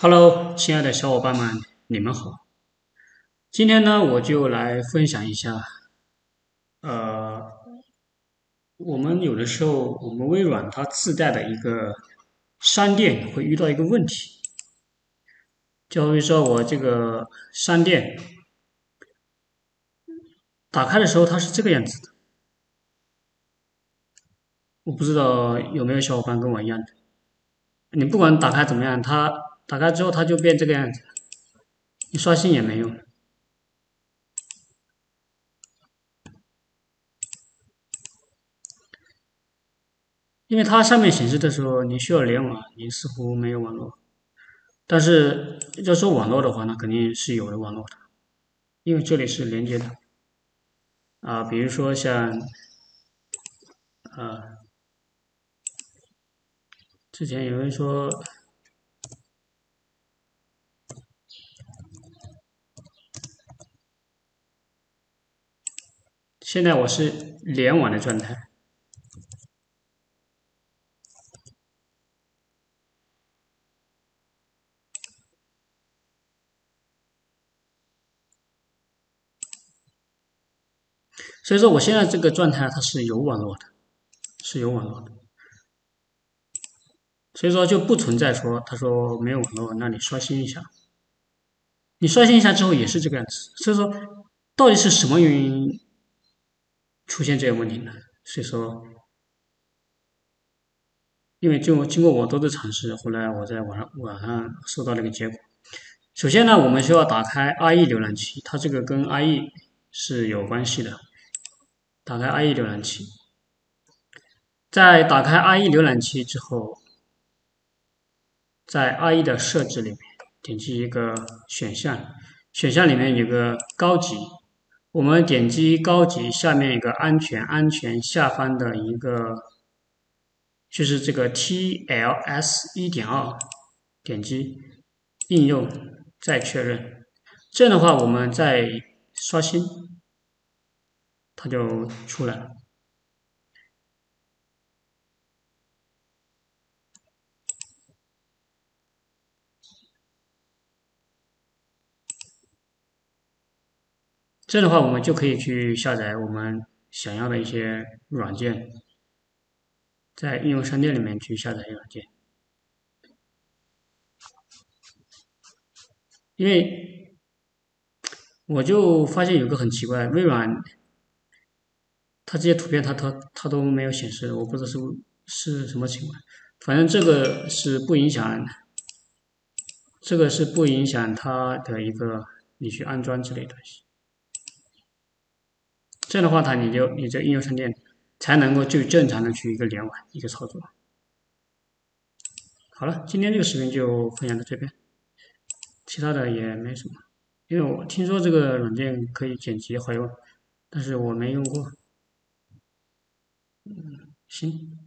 Hello，亲爱的小伙伴们，你们好。今天呢，我就来分享一下，呃，我们有的时候，我们微软它自带的一个商店会遇到一个问题，就比如说我这个商店打开的时候，它是这个样子的，我不知道有没有小伙伴跟我一样的。你不管打开怎么样，它打开之后它就变这个样子，你刷新也没用。因为它上面显示的时候，你需要联网，你似乎没有网络。但是要说网络的话，那肯定是有的网络的，因为这里是连接的啊。比如说像啊，之前有人说，现在我是联网的状态。所以说，我现在这个状态它是有网络的，是有网络的，所以说就不存在说他说没有网络，那你刷新一下，你刷新一下之后也是这个样子。所以说，到底是什么原因出现这个问题呢？所以说，因为就经过我多次尝试，后来我在网上网上收到了一个结果。首先呢，我们需要打开 IE 浏览器，它这个跟 IE 是有关系的。打开 IE 浏览器，在打开 IE 浏览器之后，在 IE 的设置里面点击一个选项，选项里面有个高级，我们点击高级下面一个安全，安全下方的一个就是这个 TLS 一点二，点击应用再确认，这样的话我们再刷新。它就出来了。这样的话，我们就可以去下载我们想要的一些软件，在应用商店里面去下载软件。因为我就发现有个很奇怪，微软。它这些图片它它它都没有显示，我不知道是是什么情况。反正这个是不影响，这个是不影响它的一个你去安装之类东西。这样的话，它你就你这应用商店才能够就正常的去一个联网一个操作。好了，今天这个视频就分享到这边，其他的也没什么。因为我听说这个软件可以剪辑好用，但是我没用过。嗯，行。